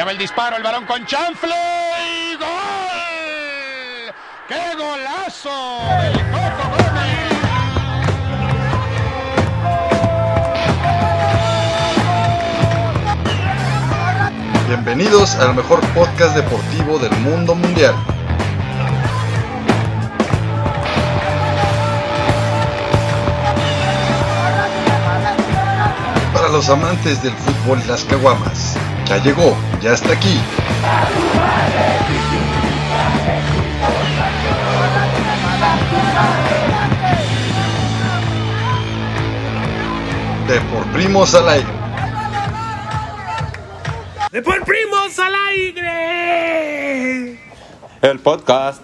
Allá va el disparo, el balón con chanfle y gol. ¡Qué golazo! El Coco. Bienvenidos al mejor podcast deportivo del mundo mundial. Para los amantes del fútbol las caguamas, ya llegó, ya está aquí. De por primos al aire. ¡De por primos al aire! El podcast.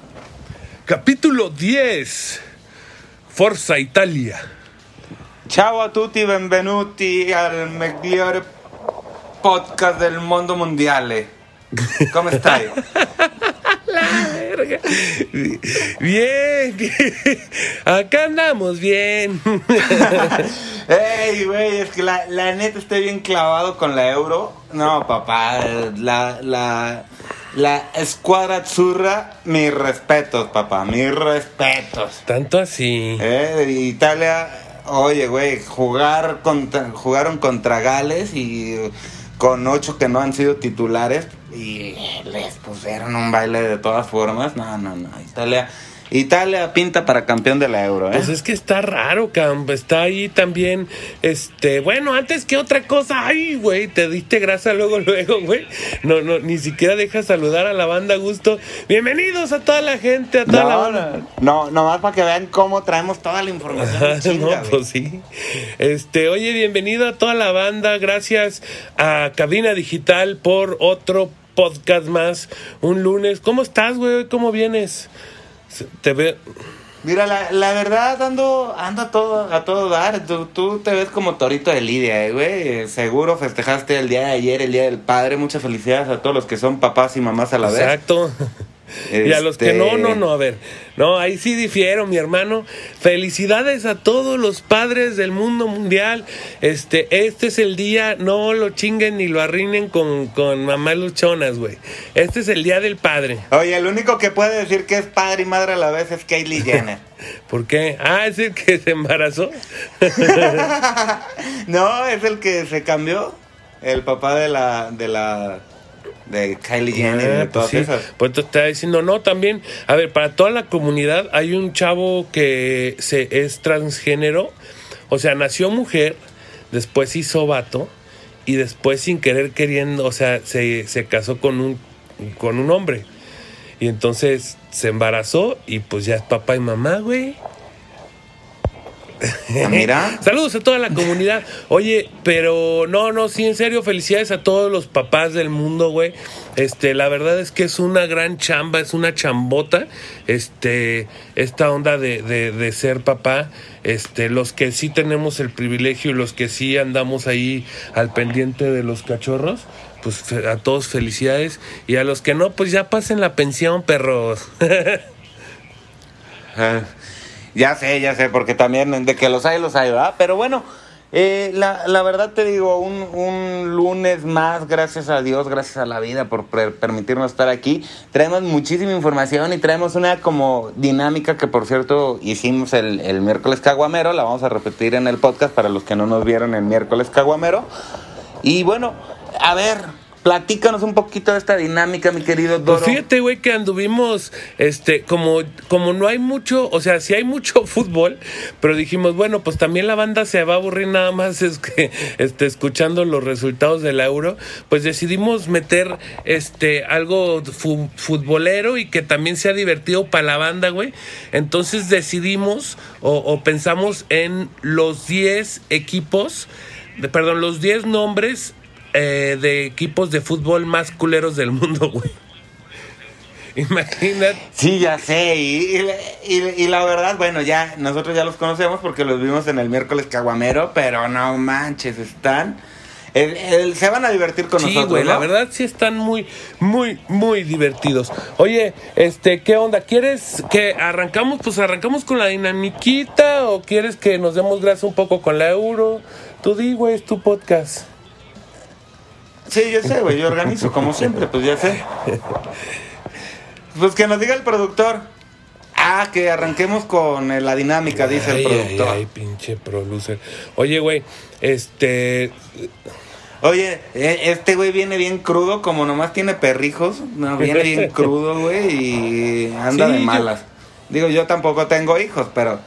Capítulo 10. Forza Italia. Ciao a tutti, benvenuti al migliore podcast del mondo mondiale. Come stai? Verga. Bien, bien. Acá andamos bien. Ey, güey, es que la, la neta estoy bien clavado con la euro. No, papá, la, la, la escuadra azzurra, mis respetos, papá, mis respetos. Tanto así. Eh, Italia, oye, güey, jugar contra, jugaron contra Gales y con ocho que no han sido titulares y les pusieron un baile de todas formas. No, no, no. Italia, Italia pinta para campeón de la Euro, ¿eh? Pues es que está raro, Camp. Está ahí también. Este, bueno, antes que otra cosa. Ay, güey, te diste grasa luego, luego, güey. No, no, ni siquiera dejas saludar a la banda a gusto. Bienvenidos a toda la gente, a toda la No, banda. no, no, nomás para que vean cómo traemos toda la información. Chinga, no, pues sí. Este, oye, bienvenido a toda la banda. Gracias a Cabina Digital por otro podcast más. Un lunes. ¿Cómo estás, güey? ¿Cómo vienes? Te ve. Mira, la, la verdad ando, ando a todo, a todo dar. Tú, tú te ves como torito de Lidia, eh, güey. Eh, Seguro festejaste el día de ayer, el día del padre. Muchas felicidades a todos los que son papás y mamás a la vez. Exacto. Y a los que Este- no, no, no, a ver. No, ahí sí difiero, mi hermano. Felicidades a todos los padres del mundo mundial. Este, este es el día, no lo chinguen ni lo arruinen con, con mamás luchonas, güey. Este es el día del padre. Oye, el único que puede decir que es padre y madre a la vez es Kylie Jenner. ¿Por qué? Ah, es el que se embarazó. no, es el que se cambió. El papá de la, de la, de Kylie Jenner y Ah, de pues todas sí. esas. Pues te está diciendo, no, también, a ver, para toda la comunidad hay un chavo que se es transgénero, o sea, nació mujer, después hizo vato y después sin querer queriendo, o sea, se, se casó con un con un hombre. Y entonces se embarazó y pues ya es papá y mamá, güey. Mira. Saludos a toda la comunidad. Oye, pero no, no, sí, en serio, felicidades a todos los papás del mundo, güey. Este, la verdad es que es una gran chamba, es una chambota, este, esta onda de, de, de ser papá. Este, los que sí tenemos el privilegio y los que sí andamos ahí al pendiente de los cachorros, pues a todos felicidades. Y a los que no, pues ya pasen la pensión, perros. Ah, Ya sé, ya sé, porque también de que los hay, los hay, ¿verdad? Pero bueno, eh, la, la verdad te digo, un, un lunes más, gracias a Dios, gracias a la vida por per- permitirnos estar aquí. Traemos muchísima información y traemos una como dinámica que, por cierto, hicimos el, el miércoles caguamero, la vamos a repetir en el podcast para los que no nos vieron el miércoles caguamero. Y bueno, a ver, platícanos un poquito de esta dinámica, mi querido Doro. Pues fíjate, güey, que anduvimos, este, como, como no hay mucho, o sea, sí hay mucho fútbol, pero dijimos, bueno, pues también la banda se va a aburrir nada más es que, este, escuchando los resultados del euro, pues decidimos meter, este, algo fu- futbolero y que también sea divertido para la banda, güey. Entonces decidimos o, o pensamos en los 10 equipos, de- perdón, los 10 nombres eh, de equipos de fútbol más culeros del mundo, güey. Imagínate. Sí, ya sé. Y, y- y la verdad, bueno, ya nosotros ya los conocemos porque los vimos en el miércoles caguamero, pero no manches, están. el- el- se van a divertir con Sí, nosotros. güey, ¿no? la verdad sí están muy, muy, muy divertidos. Oye, este, ¿qué onda? ¿Quieres que arrancamos? Pues arrancamos con la dinamiquita o quieres que nos demos grasa un poco con la euro? Tú di, güey, es tu podcast. Sí, yo sé, güey, yo organizo como siempre, pues ya sé. Pues que nos diga el productor. Ah, que arranquemos con eh, la dinámica, dice el productor. Ay, ay, pinche producer. Oye, güey, este. Oye, eh, este güey viene bien crudo, como nomás tiene perrijos. No, viene bien crudo, güey, y anda Sí, de yo- malas. Digo, yo tampoco tengo hijos, pero.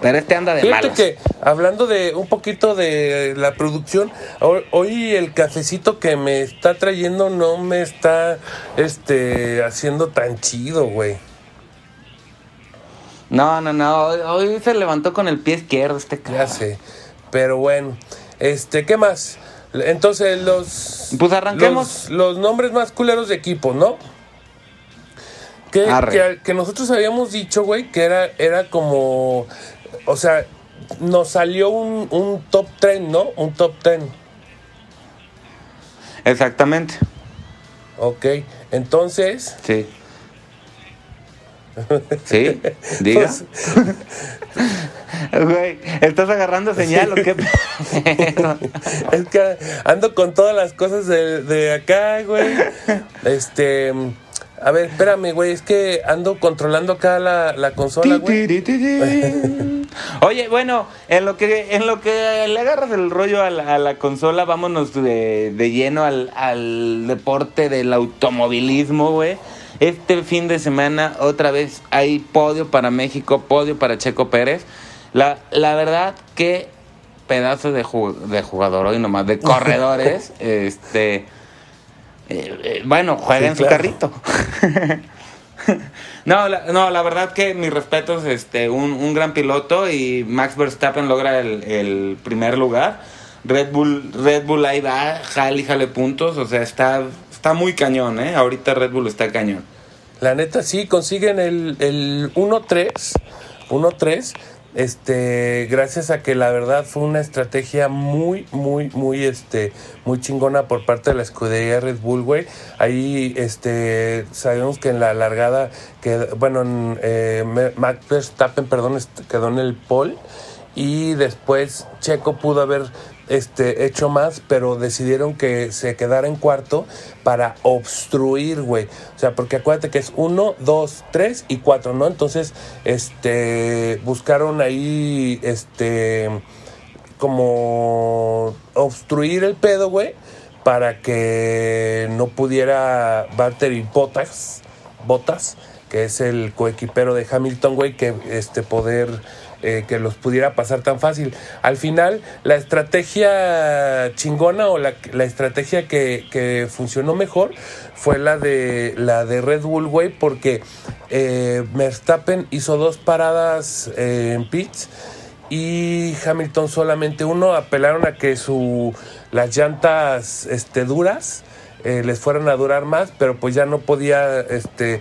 Pero este anda de Fíjate malas. que hablando de un poquito de la producción, hoy, el cafecito que me está trayendo no me está este haciendo tan chido, güey. No, no, no. Hoy, se levantó con el pie izquierdo este Ya cabrón. sé. Pero bueno, este, ¿qué más? Entonces los Pues arranquemos. los, los nombres más culeros de equipo, ¿no? Que, que, que nosotros habíamos dicho, güey, que era, era como, o sea, nos salió un, un top 10, ¿no? Un top 10. Exactamente. Ok, entonces, Sí. ¿Sí? Diga. Pues- Güey, ¿estás agarrando señal o qué? es que ando con todas las cosas de, de acá, güey. Este, a ver, espérame, güey, es que ando controlando acá la, la consola, güey. Oye, bueno, en lo que en lo que le agarras el rollo a la, a la consola, vámonos de, de lleno al, al deporte del automovilismo, güey. Este fin de semana otra vez hay podio para México, podio para Checo Pérez. La, la verdad que pedazo de, ju- de jugador hoy nomás, de corredores, este... eh, eh, bueno, juega Sí, en su carrito. no, la, no, la verdad que mis respetos, este, un, un gran piloto y Max Verstappen logra el, el primer lugar. Red Bull, Red Bull ahí va, jale, y jale puntos, o sea, está, está muy cañón, ¿eh? Ahorita Red Bull está cañón. La neta sí, consiguen el, el 1-3, 1-3, este, gracias a que la verdad fue una estrategia muy, muy, muy, este, muy chingona por parte de la escudería Red Bull, güey. Ahí, este, sabemos que en la largada, que, bueno, en, eh, perdón, quedó en el pole y después Checo pudo haber este, hecho más, pero decidieron que se quedara en cuarto para obstruir, güey. O sea, porque acuérdate que es uno, dos, tres y cuatro, ¿no? Entonces, este, buscaron ahí, este, como obstruir el pedo, güey, para que no pudiera Valtteri Bottas, Bottas, que es el coequipero de Hamilton, güey, que este poder eh, que los pudiera pasar tan fácil. Al final, la estrategia chingona o la, estrategia que, funcionó mejor fue la de la de Red Bull, güey, porque eh, Verstappen hizo dos paradas eh, en pits y Hamilton solamente uno. Apelaron a que su las llantas este, duras les fueran a durar más, pero pues ya no podía este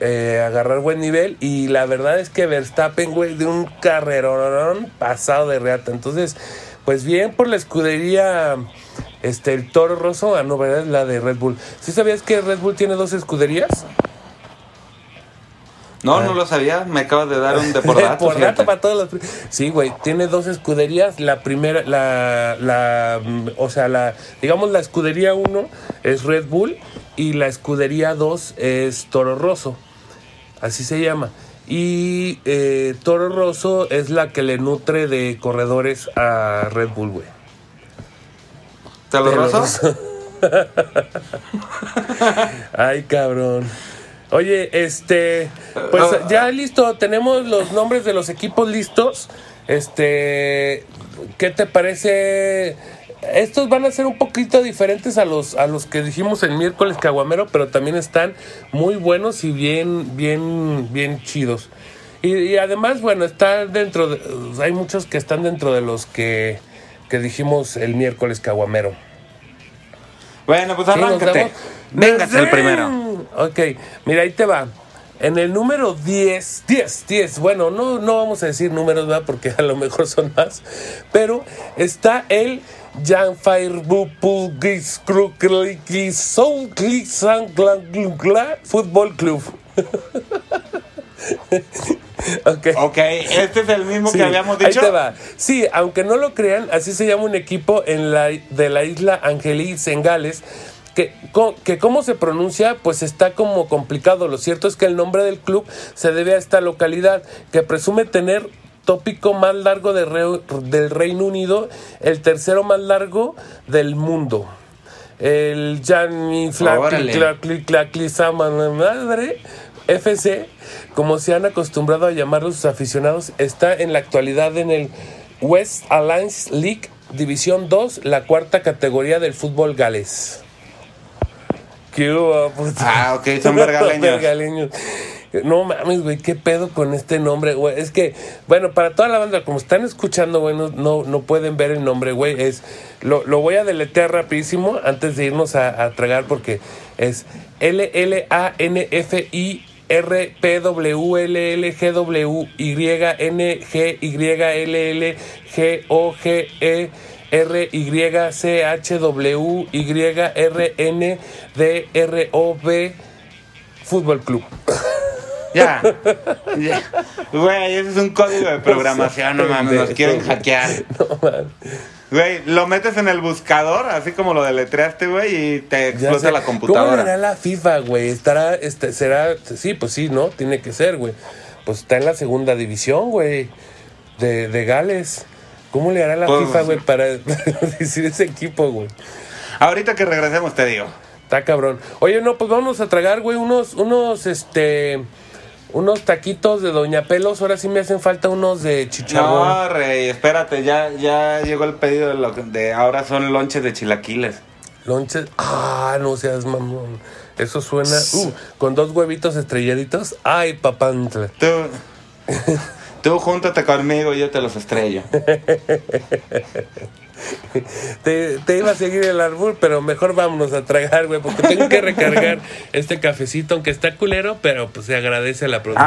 eh, agarrar buen nivel y la verdad es que Verstappen, güey, de un carrerón pasado de reata. Entonces, pues bien por la escudería este el Toro Rosso, ah no, verdad es la de Red Bull. ¿Sí sabías que Red Bull tiene dos escuderías? No, Ah. no lo sabía, me acabas de dar un depordato. Por fíjate. dato para todos los. Sí, güey, tiene dos escuderías. La primera, la, la, mm, o sea, la, digamos, la escudería 1 es Red Bull y la escudería 2 es Toro Rosso. Así se llama. Y eh, Toro Rosso es la que le nutre de corredores a Red Bull, güey. ¿Te lo Te lo rozo? rozo. Ay, cabrón. Oye, este, pues ya listo, tenemos los nombres de los equipos listos. Este, ¿qué te parece? Estos van a ser un poquito diferentes a los a los que dijimos el miércoles caguamero, pero también están muy buenos y bien bien bien chidos. Y, y además, bueno, está dentro de, hay muchos que están dentro de los que que dijimos el miércoles caguamero. Bueno, pues Sí, arráncate. Véngase el ¡Desde! primero. Ok, mira, ahí te va. En el número 10, 10, 10, bueno, no, no vamos a decir números, ¿verdad? Porque a lo mejor son más. Pero está el Jan Fire Bupulgis Krukliki Soul Fútbol Club. Ok. Ok, este es el mismo Sí, que habíamos ahí dicho. te va. Sí, aunque no lo crean, así se llama un equipo en la, de la isla Angelis en Gales. Que, que cómo se pronuncia, pues está como complicado. Lo cierto es que el nombre del club se debe a esta localidad, que presume tener tópico más largo de Re- del Reino Unido, el tercero más largo del mundo. El Gianni Órale. Madre FC, como se han acostumbrado a llamar sus aficionados, está en la actualidad en el West Alliance League División 2, la cuarta categoría del fútbol galés. ¿Qué hubo? Ah, ok, son vergaleños. Vergaleños. No mames, güey, qué pedo con este nombre, güey. Es que, bueno, para toda la banda, como están escuchando, güey, no, no, pueden ver el nombre, güey. Es, lo, lo voy a deletear rapidísimo antes de irnos a, a tragar porque es L-L-A-N-F-I. R P W L L G W Y N G Y L L G O G E R Y C H W Y R N D R O B Fútbol Club. Ya. ya. Güey, ese es un código de programación, no mames, nos quieren hackear. No mames. Güey, lo metes en el buscador, así como lo deletreaste, güey, y te explota la ¿Cómo computadora. le hará la FIFA, güey? Estará, este, será, sí, pues sí, ¿no? Tiene que ser, güey. Pues está en la segunda división, güey, de, de Gales. ¿Cómo le hará la Pues- FIFA, güey, para decir ese equipo, güey? Ahorita que regresemos te digo. Está cabrón. Oye, no, pues vamos a tragar, güey, unos, unos, este, unos taquitos de Doña Pelos. Ahora sí me hacen falta unos de chicharrón. No, rey, espérate, ya, ya llegó el pedido de, lo de ahora son lonches de chilaquiles. Lonches. Ah, no seas mamón. Eso suena. Uh, con dos huevitos estrelladitos. Ay, papantla. Tú, tú júntate conmigo y yo te los estrello. Te, te iba a seguir el árbol, pero mejor vámonos a tragar, güey, porque tengo que recargar este cafecito, aunque está culero, pero pues se agradece la producción.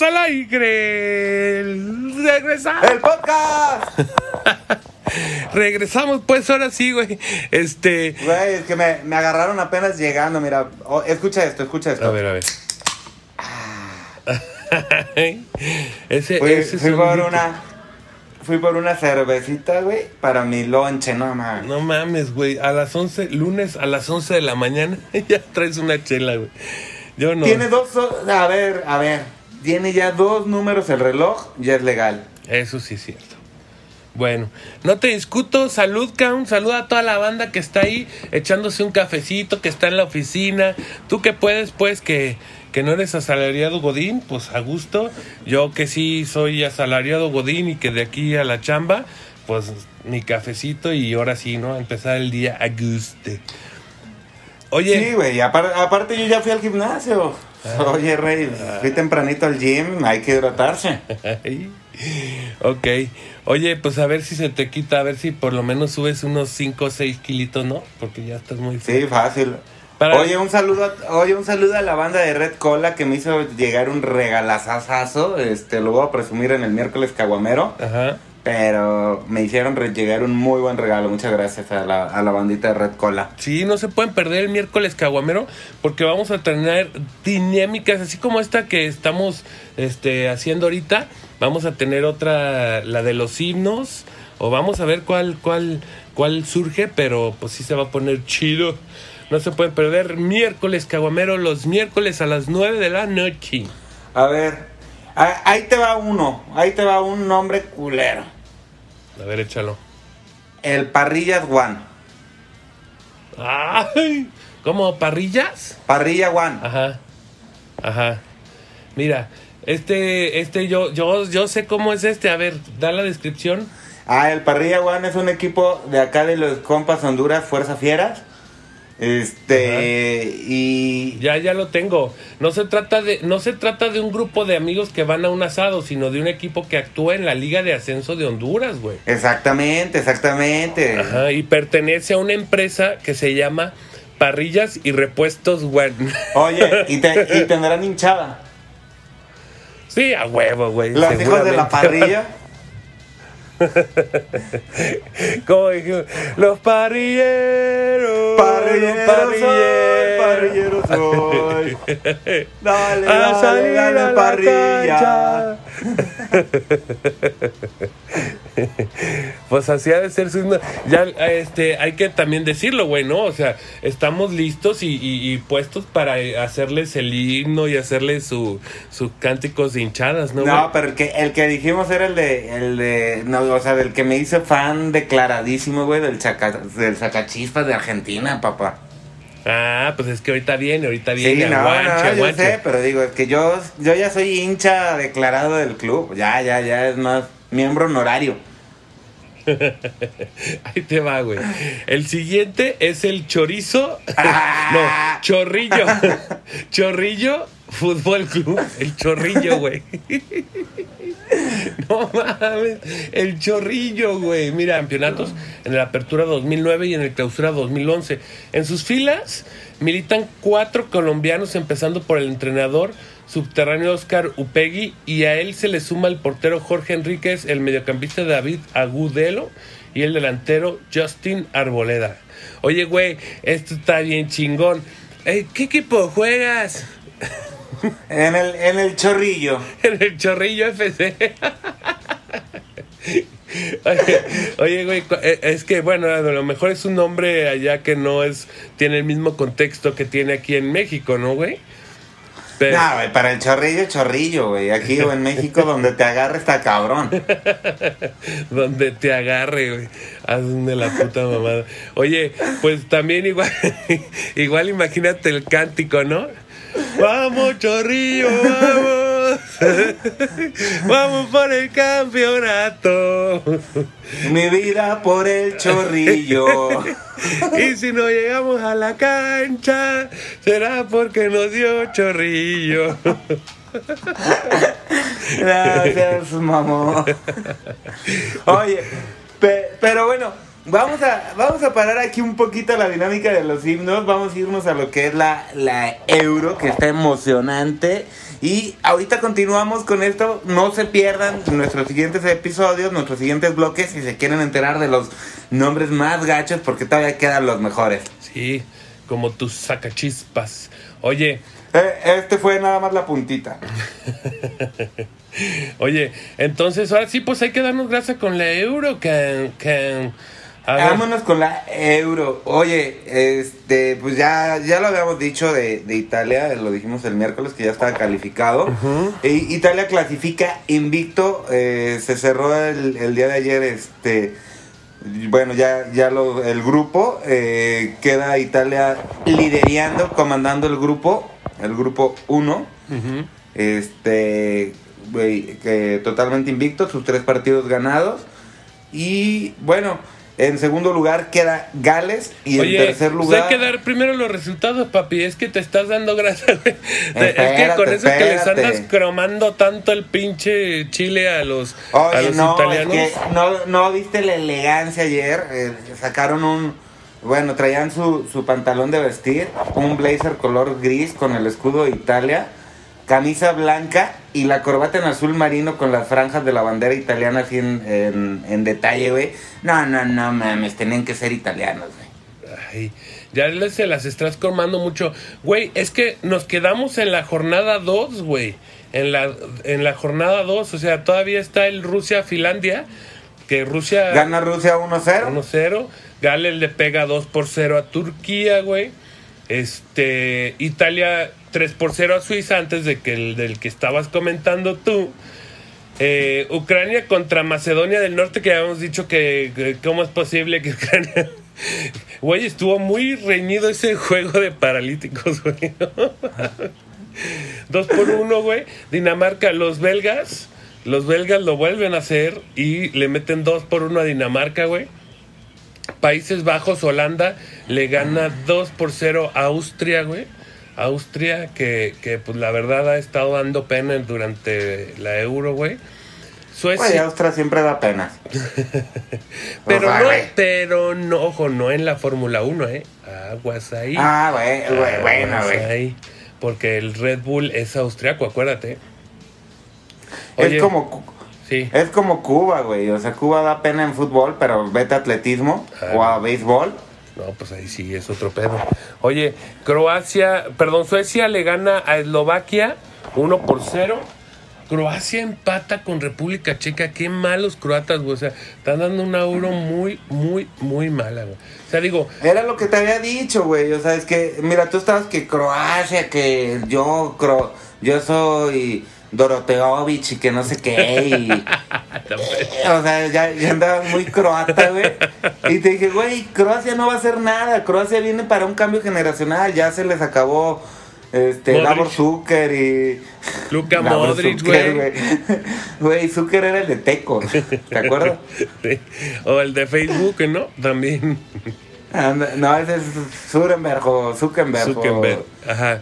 Primos al aire! ¡Regresamos! ¡El podcast! Regresamos, pues ahora sí, güey. Este. Güey, es que me, me agarraron apenas llegando, mira. Oh, escucha esto, escucha esto. A ver, a ver. ese, Fui, ese fui por un- una... Fui por una cervecita, güey, para mi lonche, no mames. No mames, güey. A las 11, lunes a las 11 de la mañana, ya traes una chela, güey. Yo no. Tiene dos... A ver, a ver. Tiene ya dos números el reloj, ya es legal. Eso sí es cierto. Bueno, no te discuto. Salud, Count. Saluda a toda la banda que está ahí echándose un cafecito, que está en la oficina. Tú que puedes, pues, que, que no eres asalariado Godín, pues a gusto. Yo que sí soy asalariado Godín y que de aquí a la chamba, pues mi cafecito y ahora sí, ¿no? Empezar el día a gusto. Oye, Sí, güey, apar- aparte yo ya fui al gimnasio. Oye, Rey, fui tempranito al gym, hay que hidratarse. Ok. Oye, pues a ver si se te quita, a ver si por lo menos subes unos 5 o 6 kilitos, ¿no? Porque ya estás muy Sí, fácil. Para- Oye, un saludo, a- oye, un saludo a la banda de Red Cola que me hizo llegar un regalazazazo. Este, lo voy a presumir en el miércoles caguamero. Ajá. Pero me hicieron llegar un muy buen regalo. Muchas gracias a la, a la bandita de Red Cola. Sí, no se pueden perder el miércoles caguamero porque vamos a tener dinámicas así como esta que estamos este, haciendo ahorita. vamos a tener otra, la de los himnos, o vamos a ver cuál, cuál, cuál surge, pero pues sí se va a poner chido. No se pueden perder miércoles, Caguamero, los miércoles a las 9 de la noche. A ver, ahí te va uno, ahí te va un nombre culero. A ver, échalo. El Parrillas One. ¡Ay! ¿Cómo? ¿Parrillas? Parrilla One. Ajá. Ajá. Mira, este, este, yo, yo, yo sé cómo es este. A ver, da la descripción. Ah, el Parrilla One es un equipo de acá de los compas Honduras, Fuerza Fieras. Este, y Ya, ya lo tengo. No se trata de, no se trata de un grupo de amigos que van a un asado, sino de un equipo que actúa en la Liga de Ascenso de Honduras, güey. exactamente, exactamente. Ajá, y pertenece a una empresa que se llama Parrillas y Repuestos One. Oye, y, te- y tendrán hinchada. sí, a huevo, güey. Los hijos de la parrilla. Como dijimos, los parrilleros. Parrillero los soy, parrillero soy. Dale, a dale, salir dale, a la parrilla. cancha. pues así ha de ser su ya este hay que también decirlo güey no o sea estamos listos y, y- y puestos para eh, hacerles el himno y hacerles su sus cánticos de hinchadas no, No, pero el que, el que dijimos era el de, el de, no, o sea, del que me hice fan declaradísimo, güey, del, chaca, del sacachispas de Argentina, papá. ah pues es que ahorita viene ahorita viene Sí, no, aguanche, no, yo aguanche. sé, pero digo, es que yo, yo ya soy hincha declarado del club, ya, ya, ya, es más, miembro honorario. Ahí te va, güey. El siguiente es el chorizo. Ah. no, chorrillo. chorrillo Fútbol Club. El chorrillo, güey. no mames. El chorrillo, güey. Mira, campeonatos en la apertura 2009 y en el clausura 2011. En sus filas militan cuatro colombianos, empezando por el entrenador subterráneo Oscar Upegui y a él se le suma el portero Jorge Enríquez, el mediocampista David Agudelo y el delantero Justin Arboleda. Oye, güey, esto está bien chingón. Eh, ¿Qué equipo juegas? En el, en el chorrillo. En el Chorrillo FC. Oye, oye, güey, eh, es que bueno, a lo mejor es un nombre allá que no es tiene el mismo contexto que tiene aquí en México, ¿no, güey? Pero- No, güey, para el chorrillo, chorrillo, güey. Aquí o en México, donde te agarre está cabrón. donde te agarre, güey. Hazme la puta mamada. Oye, pues también igual, igual imagínate el cántico, ¿no? Vamos, chorrillo, vamos. vamos por el campeonato. Mi vida por el chorrillo. Y si no llegamos a la cancha, será porque nos dio chorrillo. Gracias, mamá. Oye, pe- pero bueno, vamos a, vamos a parar aquí un poquito la dinámica de los himnos. Vamos a irnos a lo que es la, la euro, que está emocionante. Y ahorita continuamos con esto. No se pierdan nuestros siguientes episodios, nuestros siguientes bloques, si se quieren enterar de los nombres más gachos, porque todavía quedan los mejores. Sí, como tus sacachispas. Oye, Eh, este fue nada más la puntita. Oye, entonces ahora sí, pues hay que darnos gracias con la euro, que, que a ver, Vámonos con la euro. Oye, este, pues ya, ya lo habíamos dicho de, de Italia, lo dijimos el miércoles que ya estaba calificado. Y Italia clasifica invicto, eh, se cerró el, el día de ayer, este, bueno, ya, ya lo, el grupo, eh, queda Italia liderando, comandando el grupo, el grupo 1. ujú. Este, güey, que totalmente invicto, sus tres partidos ganados. Y bueno, en segundo lugar queda Gales y Oye, en tercer pues lugar. hay que dar primero los resultados, papi. Es que te estás dando gracias. güey. es que Espérate, con eso que les espérate. andas cromando tanto el pinche chile a los, a los no, italianos. es que no, no viste la elegancia ayer. eh, sacaron un. Bueno, traían su, su pantalón de vestir, un blazer color gris con el escudo de Italia, camisa blanca y la corbata en azul marino con las franjas de la bandera italiana así en, en, en detalle, güey. No, no, no mames, tenían que ser italianos, güey. Ay, Ya se las estás comando mucho. Güey, es que nos quedamos en la jornada 2, güey. En la, en la jornada 2, o sea, todavía está el Rusia-Finlandia, que Rusia... Gana Rusia 1-0. 1-0. Gales le pega 2 por 0 a Turquía, güey. Este, Italia 3 por 0 a Suiza antes de que el del que estabas comentando tú. Eh, Ucrania contra Macedonia del Norte, que habíamos dicho que, cómo es posible que Ucrania... Güey, estuvo muy reñido ese juego de paralíticos, güey. Dos por uno, güey. Dinamarca, los belgas. Los belgas lo vuelven a hacer y le meten dos por uno a Dinamarca, güey. Países Bajos, Holanda, le gana 2 por 0 a Austria, güey. Austria, que, que pues la verdad ha estado dando pena durante la Euro, güey. Güey, Suecia, Austria siempre da pena. pero O sea, no, güey. pero no, ojo, no en la Fórmula 1, ¿eh? Aguas ahí. Ah, güey, güey, bueno, güey. Porque el Red Bull es austriaco, acuérdate. Oye, Es como, Sí. es como Cuba, güey. O sea, Cuba da pena en fútbol, pero vete a atletismo Ah, o a béisbol. No, pues ahí sí es otro pedo. Oye, Croacia, perdón, Suecia le gana a Eslovaquia 1 por 0. Croacia empata con República Checa. Qué malos croatas, güey. O sea, están dando una euro muy, muy, muy mala, güey. O sea, digo, Era lo que te había dicho, güey. O sea, es que, mira, tú estabas que Croacia, que yo, cro, yo soy Doroteovich y que no sé qué. Y, o sea, ya, ya andaba muy croata, güey. Y te dije, güey, Croacia no va a hacer nada. Croacia viene para un cambio generacional. Ya se les acabó este, Modric. Davor Zucker y. Luka Davor Modric, güey. Güey, Zucker era el de Teco. ¿Te acuerdas? Sí. O el de Facebook, ¿no? También. No, ese es Zuckerberg o Zuckerberg. o- Zuckerberg. Ajá.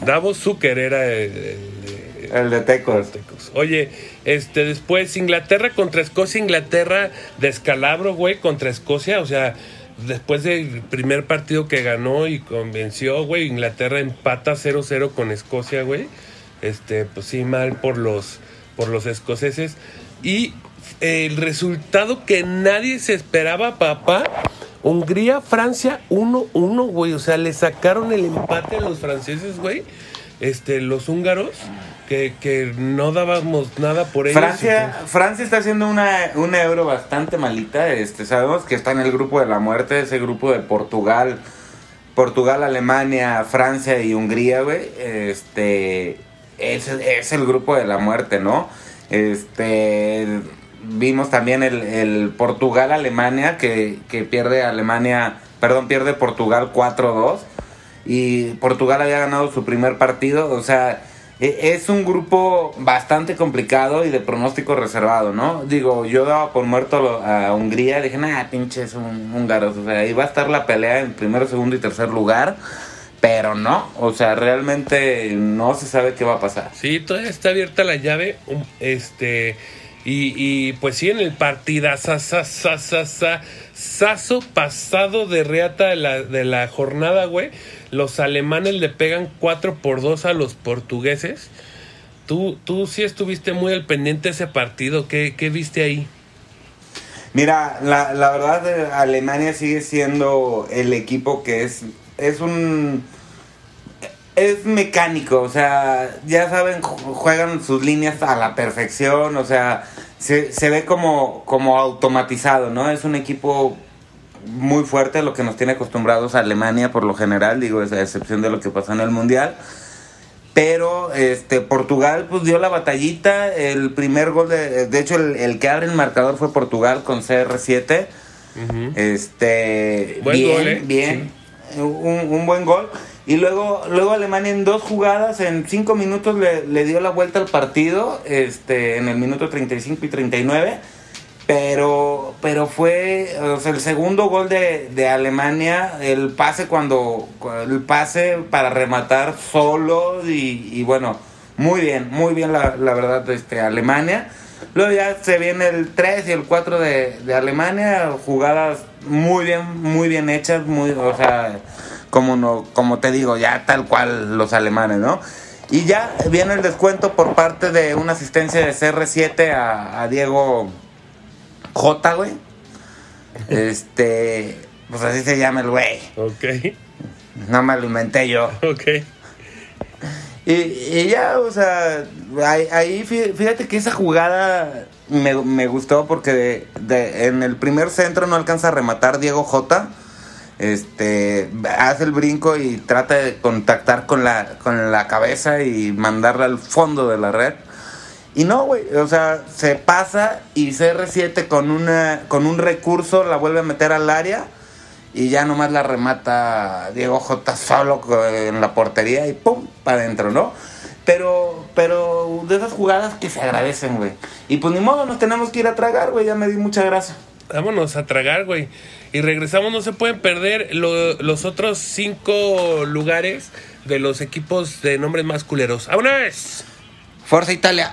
Davos Zucker era el, el- El de Tecos. Oye, este después Inglaterra contra Escocia, Inglaterra descalabro, güey, contra Escocia, o sea, después del primer partido que ganó y convenció, güey, Inglaterra empata 0-0 con Escocia, güey. Este, pues sí, mal por los por los escoceses y el resultado que nadie se esperaba, papá, Hungría, Francia 1-1, güey, o sea, le sacaron el empate a los franceses, güey. Este, los húngaros que, que no dábamos nada por ellos. Francia, Francia está haciendo una, una euro bastante malita. Este, sabemos que está en el grupo de la muerte, ese grupo de Portugal, Portugal, Alemania, Francia y Hungría, güey. Este, es, es el grupo de la muerte, ¿no? Este, vimos también el, el Portugal-Alemania, que, que pierde Alemania, perdón, pierde Portugal 4-2. Y Portugal había ganado su primer partido, o sea, e- es un grupo bastante complicado y de pronóstico reservado, ¿no? Digo, yo daba por muerto a Hungría, dije, nah, pinches húngaros, o sea, ahí va a estar la pelea en primero, segundo y tercer lugar, pero no, o sea, realmente no se sabe qué va a pasar. Sí, todavía está abierta la llave. um, Este. Y, y, pues sí, en el partidazo pasado de reata de la, de la jornada, güey. Los alemanes le pegan 4 por 2 a los portugueses. Tú, tú sí estuviste muy al pendiente ese partido. ¿Qué, qué viste ahí? Mira, la, la verdad, eh, Alemania sigue siendo el equipo que es, es un... Es mecánico, o sea, ya saben, ju- juegan sus líneas a la perfección, o sea, se, se ve como, como automatizado, ¿no? Es un equipo muy fuerte, lo que nos tiene acostumbrados a Alemania por lo general, digo, a excepción de lo que pasó en el Mundial. Pero este Portugal pues dio la batallita, el primer gol de de hecho el, el que abre el marcador fue Portugal con CR7. Este Buen bien, gol, ¿eh? bien. Un, un buen gol. Y luego, luego Alemania en dos jugadas, en cinco minutos le, le dio la vuelta al partido, este, en el minuto 35 y 39. Pero, pero fue el segundo gol de, de Alemania, el pase cuando, el pase para rematar solo y, bueno, muy bien, muy bien la, la verdad este, Alemania. Luego ya se viene el 3 y el 4 de, de Alemania, jugadas muy bien, muy bien hechas, muy, o sea, como, no, como te digo, ya tal cual los alemanes, ¿no? Y ya viene el descuento por parte de una asistencia de CR7 a, a Diego J, güey. Este, Pues así se llama el güey. Ok, No me lo inventé yo. ok. Y, y ya, o sea, ahí, ahí fí- fíjate que esa jugada me, me gustó porque de- de- en el primer centro no alcanza a rematar Diego Jota. Este, hace el brinco y trata de contactar con la, con la cabeza y mandarla al fondo de la red. Y no, güey, o sea, se pasa y CR7 con, una, con un recurso la vuelve a meter al área y ya nomás la remata Diego J solo en la portería y pum, para adentro, ¿no? Pero, pero de esas jugadas que se agradecen, güey. Y pues ni modo, nos tenemos que ir a tragar, güey, ya me di mucha grasa. Vámonos a tragar, güey. Y regresamos, no se pueden perder lo- los otros cinco lugares de los equipos de nombres más culeros. ¡Vámonos! Fuerza Italia.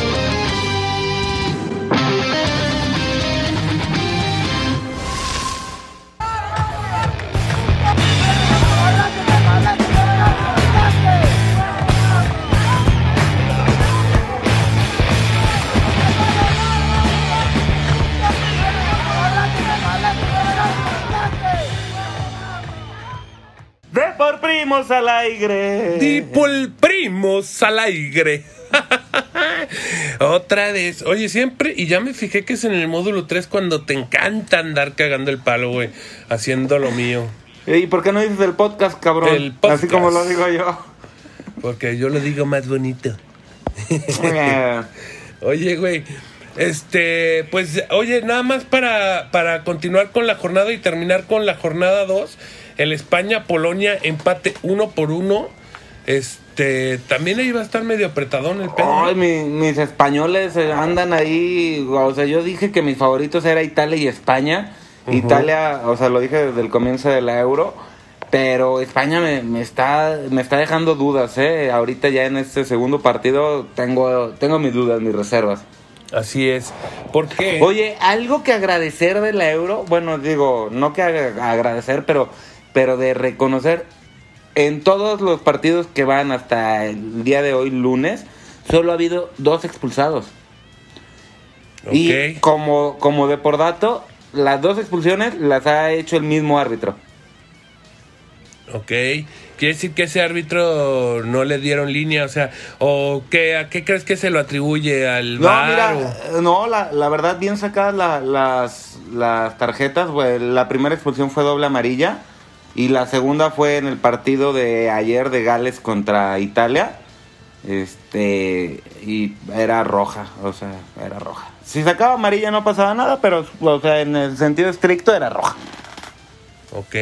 Primos al aire. Tipol primos al aire. Otra vez. Oye, siempre, y ya me fijé que es en el módulo 3 cuando te encanta andar cagando el palo, güey, haciendo lo mío. ¿Y por qué no dices el podcast, cabrón? El podcast. Así como lo digo yo. Porque yo lo digo más bonito. Oye, güey. Este, pues, oye, nada más para, para continuar con la jornada y terminar con la jornada 2. El España-Polonia, empate uno por uno. Este, también ahí va a estar medio apretadón el pedo. Ay, mi- mis españoles eh, andan ahí. O sea, yo dije que mis favoritos era Italia y España. Italia, o sea, lo dije desde el comienzo de la Euro. Pero España me, me está, me está dejando dudas, ¿eh? Ahorita ya en este segundo partido tengo, tengo mis dudas, mis reservas. Así es. ¿Por qué? Oye, algo que agradecer de la Euro, bueno, digo, no que ag- agradecer, pero, pero de reconocer en todos los partidos que van hasta el día de hoy, lunes, solo ha habido dos expulsados. Y Ok. como, como de por dato, las dos expulsiones las ha hecho el mismo árbitro. Ok. Quiere decir que ese árbitro no le dieron línea, o sea, o qué, a qué crees que se lo atribuye al No, mira, o- eh, no, la, la verdad, bien sacadas la- las, las tarjetas. güey. La primera expulsión fue doble amarilla y la segunda fue en el partido de ayer de Gales contra Italia. Este, y era roja, o sea, era roja. Si sacaba amarilla no pasaba nada, pero, o sea, en el sentido estricto era roja. Ok.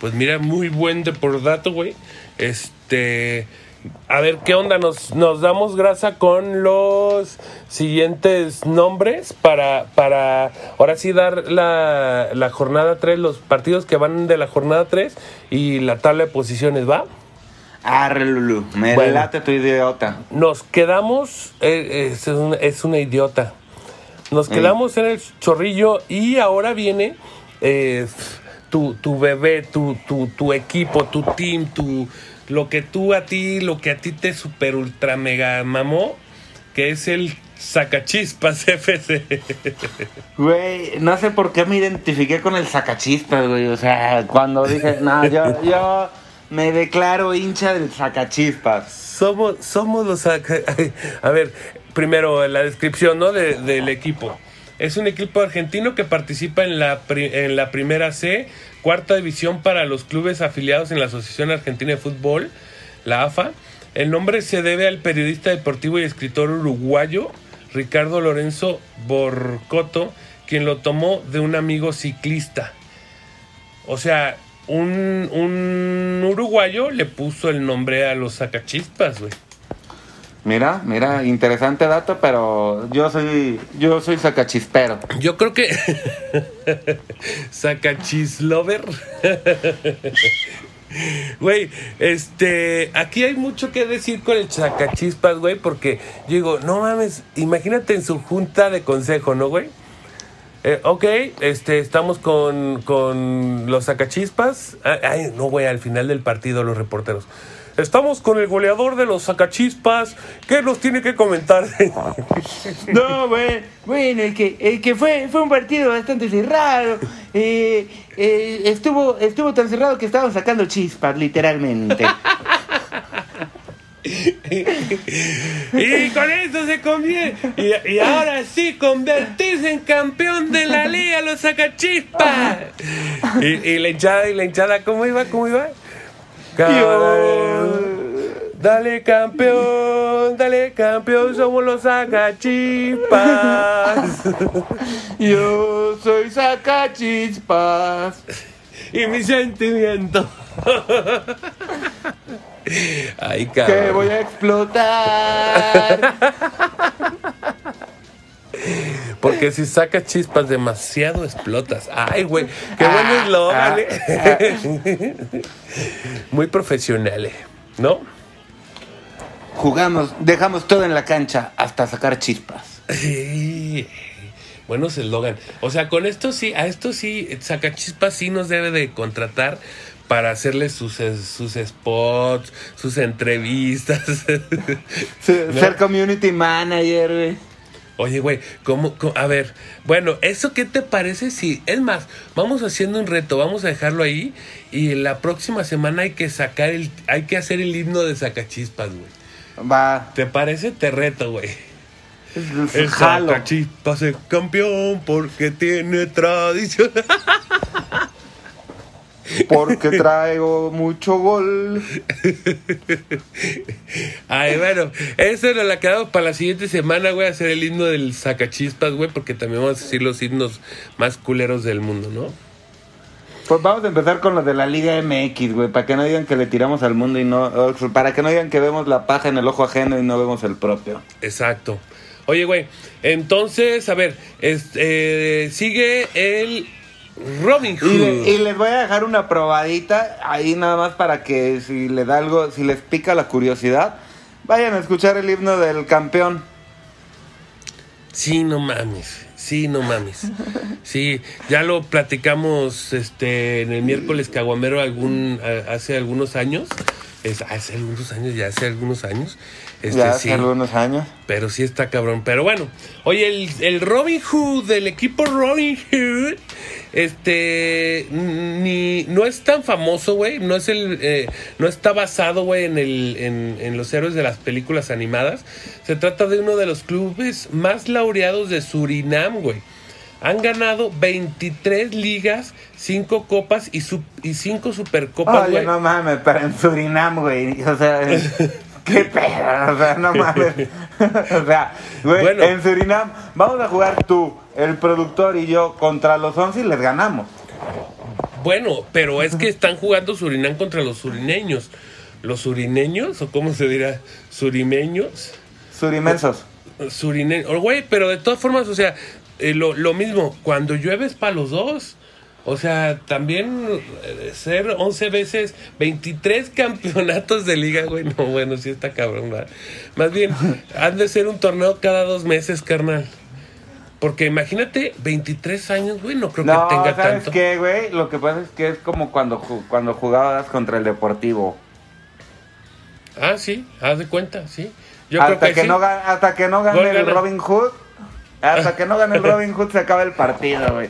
Pues mira, muy buen de por dato, güey. Este. A ver, ¿qué onda? Nos, nos damos grasa con los siguientes nombres para, para ahora sí dar la, la jornada 3, los partidos que van de la jornada 3 y la tabla de posiciones, ¿va? Arre, Lulu, me Bueno. late tu idiota. Nos quedamos, eh, es, una, es una idiota. Nos quedamos en el chorrillo y ahora viene eh, tu, tu bebé, tu, tu, tu equipo, tu team, tu, lo que tú a ti, lo que a ti te super ultra mega mamó, que es el Sacachispas FC. Güey, no sé por qué me identifiqué con el sacachispas, güey. O sea, cuando dije, no, yo, yo me declaro hincha del sacachispas. somos, somos los saca- A ver, primero la descripción, ¿no? De- del equipo. Es un equipo argentino que participa en la, en la primera C, cuarta división para los clubes afiliados en la Asociación Argentina de Fútbol, la AFA. El nombre se debe al periodista deportivo y escritor uruguayo Ricardo Lorenzo Borcoto, quien lo tomó de un amigo ciclista. O sea, un, un uruguayo le puso el nombre a los sacachispas, güey. Mira, mira, interesante dato, pero yo soy, yo soy sacachispero. Yo creo que. Sacachislover. Güey, este. Aquí hay mucho que decir con el sacachispas, güey, porque yo digo, no mames, imagínate en su junta de consejo, ¿no, güey? Eh, ok, este, estamos con, con los sacachispas. Ah, Ay, no, güey, al final del partido, los reporteros. Estamos con el goleador de los sacachispas. ¿Qué nos tiene que comentar? No, bueno, bueno, el que, el que fue, fue un partido bastante cerrado. Eh, eh, estuvo, estuvo tan cerrado que estaban sacando chispas, literalmente. y con eso se conviene. Y, y ahora sí, convertirse en campeón de la liga, los sacachispas. Y, y la hinchada, y la hinchada, ¿cómo iba? ¿Cómo iba? Dale campeón, dale campeón, somos los sacachispas. Yo soy sacachispas. y mi sentimiento. Ay, Que cabrón. voy a explotar. Porque si sacas chispas demasiado explotas. Ay, güey, qué buen eslogan, ¿eh? Muy profesional, ¿eh? ¿no? Jugamos, dejamos todo en la cancha hasta sacar chispas. Buenos eslogan. O sea, con esto sí, a esto sí, Sacachispas sí nos debe de contratar para hacerle sus, sus spots, sus entrevistas. Ser community manager, güey. Oye, güey, ¿cómo, cómo- A ver, bueno, ¿eso qué te parece si... Es más, vamos haciendo un reto, vamos a dejarlo ahí y la próxima semana hay que sacar el... Hay que hacer el himno de Sacachispas, güey. Va. ¿Te parece? Te reto, güey. El Jalo. Sacachispas es campeón porque tiene tradición. Porque traigo mucho gol. Ay, bueno, eso nos la quedamos para la siguiente semana, güey, hacer el himno del Sacachispas, güey, porque también vamos a decir los himnos más culeros del mundo, ¿no? Pues vamos a empezar con lo de la Liga MX, güey, para que no digan que le tiramos al mundo y no, para que no digan que vemos la paja en el ojo ajeno y no vemos el propio. Exacto. Oye, güey, entonces, a ver, este, sigue el Robin Hood. Y, le- y les voy a dejar una probadita ahí nada más para que si les da algo, si les pica la curiosidad, vayan a escuchar el himno del campeón. Sí, no mames. Sí, no mames. Sí, ya lo platicamos este en el miércoles caguamero algún hace algunos años. Es, hace algunos años, ya hace algunos años. Este, ya hace sí, algunos años. pero sí está cabrón. Pero bueno, oye, el, el Robin Hood, del equipo Robin Hood, este, ni, no es tan famoso, güey. No es el, eh, no está basado, güey, en, el, en, en los héroes de las películas animadas. Se trata de uno de los clubes más laureados de Surinam, güey. Han ganado 23 ligas, 5 copas y, su, y 5 supercopas, Oye, güey. no mames, pero en Surinam, güey. O sea, qué pedo. O sea, no mames. O sea, güey, Bueno. en Surinam vamos a jugar tú, el productor y yo contra los 11 y les ganamos. Bueno, pero es que están jugando Surinam contra los surineños. ¿Los surineños? ¿O cómo se dirá? ¿Surimeños? Surimensos. Surineños. Güey, pero de todas formas, o sea, eh, lo, lo mismo, cuando llueve es para los dos. O sea, también eh, ser 11 veces, 23 campeonatos de liga, güey. No, bueno, sí está cabrón, ¿verdad? Más bien, han de ser un torneo cada dos meses, carnal. Porque imagínate, 23 años, güey, no creo No, que tenga ¿sabes tanto. qué, güey? Lo que pasa es que es como cuando, cuando jugabas contra el Deportivo. Ah, sí, haz de cuenta, sí. Yo hasta, creo que, que sí. no, hasta que no gane Gol el. Robin Hood. Hasta que no gane el Robin Hood se acaba el partido, güey.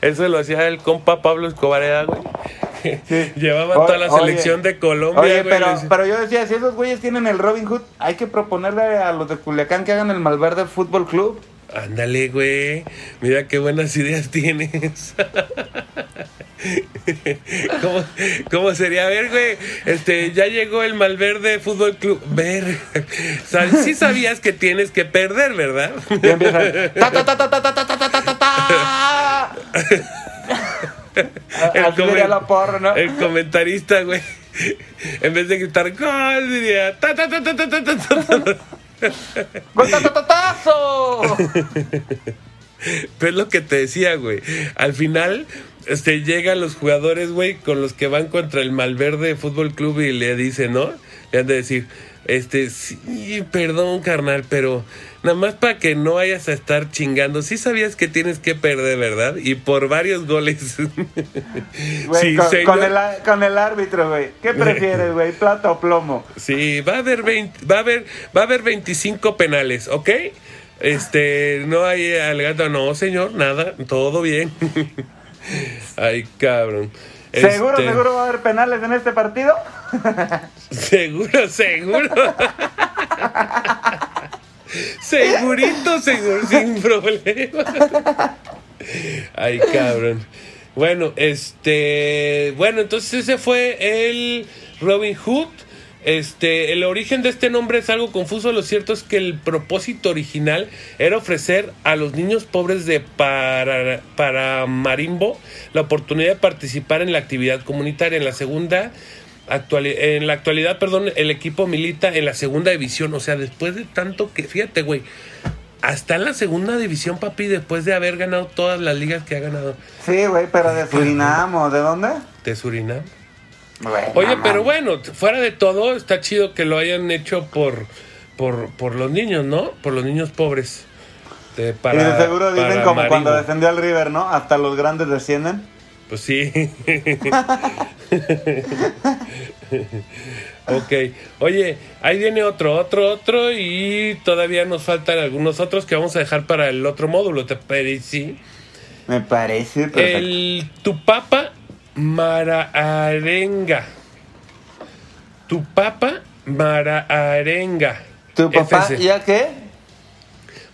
Eso lo hacía el compa Pablo Escobar, ¿eh, güey. Llevaba O- toda la oye, selección de Colombia, Oye, güey. pero, les- pero yo decía, si esos güeyes tienen el Robin Hood, hay que proponerle a los de Culiacán que hagan el Malverde Fútbol Club. Ándale, güey. Mira qué buenas ideas tienes. ¿Cómo, cómo sería? A ver, güey. Este, ya llegó el Malverde Fútbol Club. Ver. Sí sabías que tienes que perder, ¿verdad? Y empiezan. Ta, ta, ta, ta, ta, ta, ta, ta, ta, ta, ta. El Así comen- diría la porra, ¿no? El comentarista, güey. En vez de gritar gol, diría ta ta ta ta ta ta ta. ta". ¡Gol, ta, ta, ta, tazo! Pero es lo que te decía, güey. Al final, este, llegan los jugadores, güey, con los que van contra el Malverde Fútbol Club y le dicen, ¿no? Le han de decir, este, sí, perdón, carnal, pero nada más para que no vayas a estar chingando. Sí sabías que tienes que perder, ¿verdad? Y por varios goles. Güey, Sí, con, con el, con el árbitro, güey. ¿Qué prefieres, güey? ¿Plata o plomo? Sí, va a haber 20, va a haber, va a haber 25 penales, ¿ok? Este, no hay alegando, no, señor, nada, todo bien. Ay, cabrón. ¿Seguro, Este, seguro va a haber penales en este partido? Seguro, seguro. Segurito, seguro, sin problema. Ay, cabrón. Bueno, este. Bueno, entonces ese fue el Robin Hood. Este, el origen de este nombre es algo confuso. Lo cierto es que el propósito original era ofrecer a los niños pobres de para, para Marimbo la oportunidad de participar en la actividad comunitaria. En la segunda actuali- en la actualidad, perdón, el equipo milita en la segunda división. O sea, después de tanto que, fíjate, güey, hasta en la segunda división, papi, después de haber ganado todas las ligas que ha ganado Sí, güey, pero de Surinam o de dónde? de Surinam. Oye, pero bueno, fuera de todo, está chido que lo hayan hecho por, por, por los niños, ¿no? Por los niños pobres. De, para, y de seguro dicen para como cuando descendió al River, ¿no? Hasta los grandes descienden. Pues sí. ok. Oye, ahí viene otro, otro, otro y todavía nos faltan algunos otros que vamos a dejar para el otro módulo, ¿te parece? Me parece perfecto. El Tupapa Maraarenga. Tupapa Maraarenga. ¿Tu papá FC. ya qué?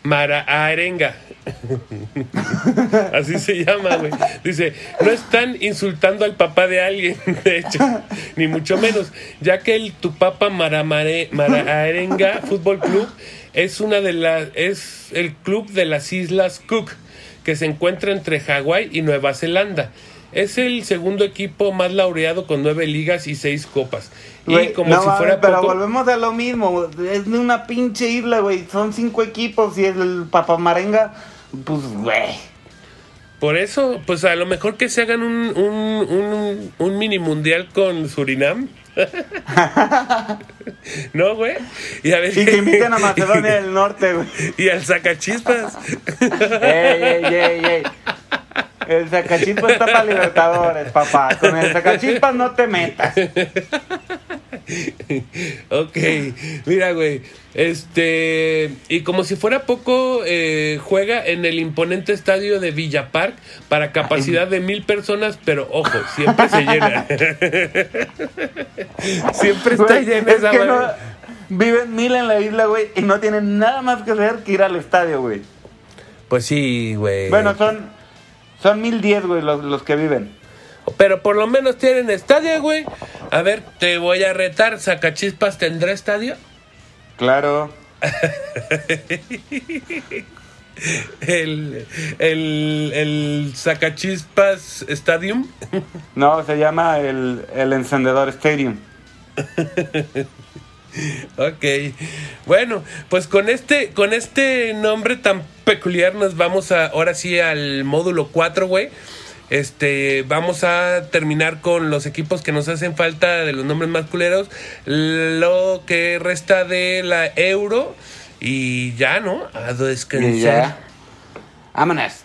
Maraarenga. Así se llama, güey. Dice, no están insultando al papá de alguien, de hecho, ni mucho menos, ya que el Tupapa Maramare- Maraarenga Fútbol Club es una de las es el club de las Islas Cook que se encuentra entre Hawái y Nueva Zelanda. Es el segundo equipo más laureado con nueve ligas y seis copas. Y como no si fuera pero poco, volvemos a lo mismo. Es de una pinche isla, güey. Son cinco equipos y el Papamarenga. Pues, güey. Por eso, pues a lo mejor que se hagan un, un, un, un mini mundial con Surinam. ¿No, güey? Y a ver. Y que inviten a Macedonia del Norte, güey. y al sacachispas. Ey, ey, ey, ey. El sacachispas está para Libertadores, papá. Con el sacachispas no te metas. ok, mira, güey. Este. Y como si fuera poco, eh, juega en el imponente estadio de Villa Park para capacidad de mil personas, pero ojo, siempre se llena. siempre está Güey, llena es esa que no, viven mil en la isla, güey, y no tienen nada más que hacer que ir al estadio, güey. Pues sí, güey. Bueno, son, son mil diez, güey, los, los que viven. Pero por lo menos tienen estadio, güey. A ver, te voy a retar. ¿Sacachispas tendrá estadio? Claro. El, el, el Sacachispas Stadium. No, se llama el, el Encendedor Stadium. Ok. Bueno, pues con este, con este nombre tan peculiar nos vamos a, ahora sí al módulo 4, güey. Este, vamos a terminar con los equipos que nos hacen falta de los nombres más culeros. Lo que resta de la Euro. Y ya, ¿no? A descansar. Y ya. Vámonos.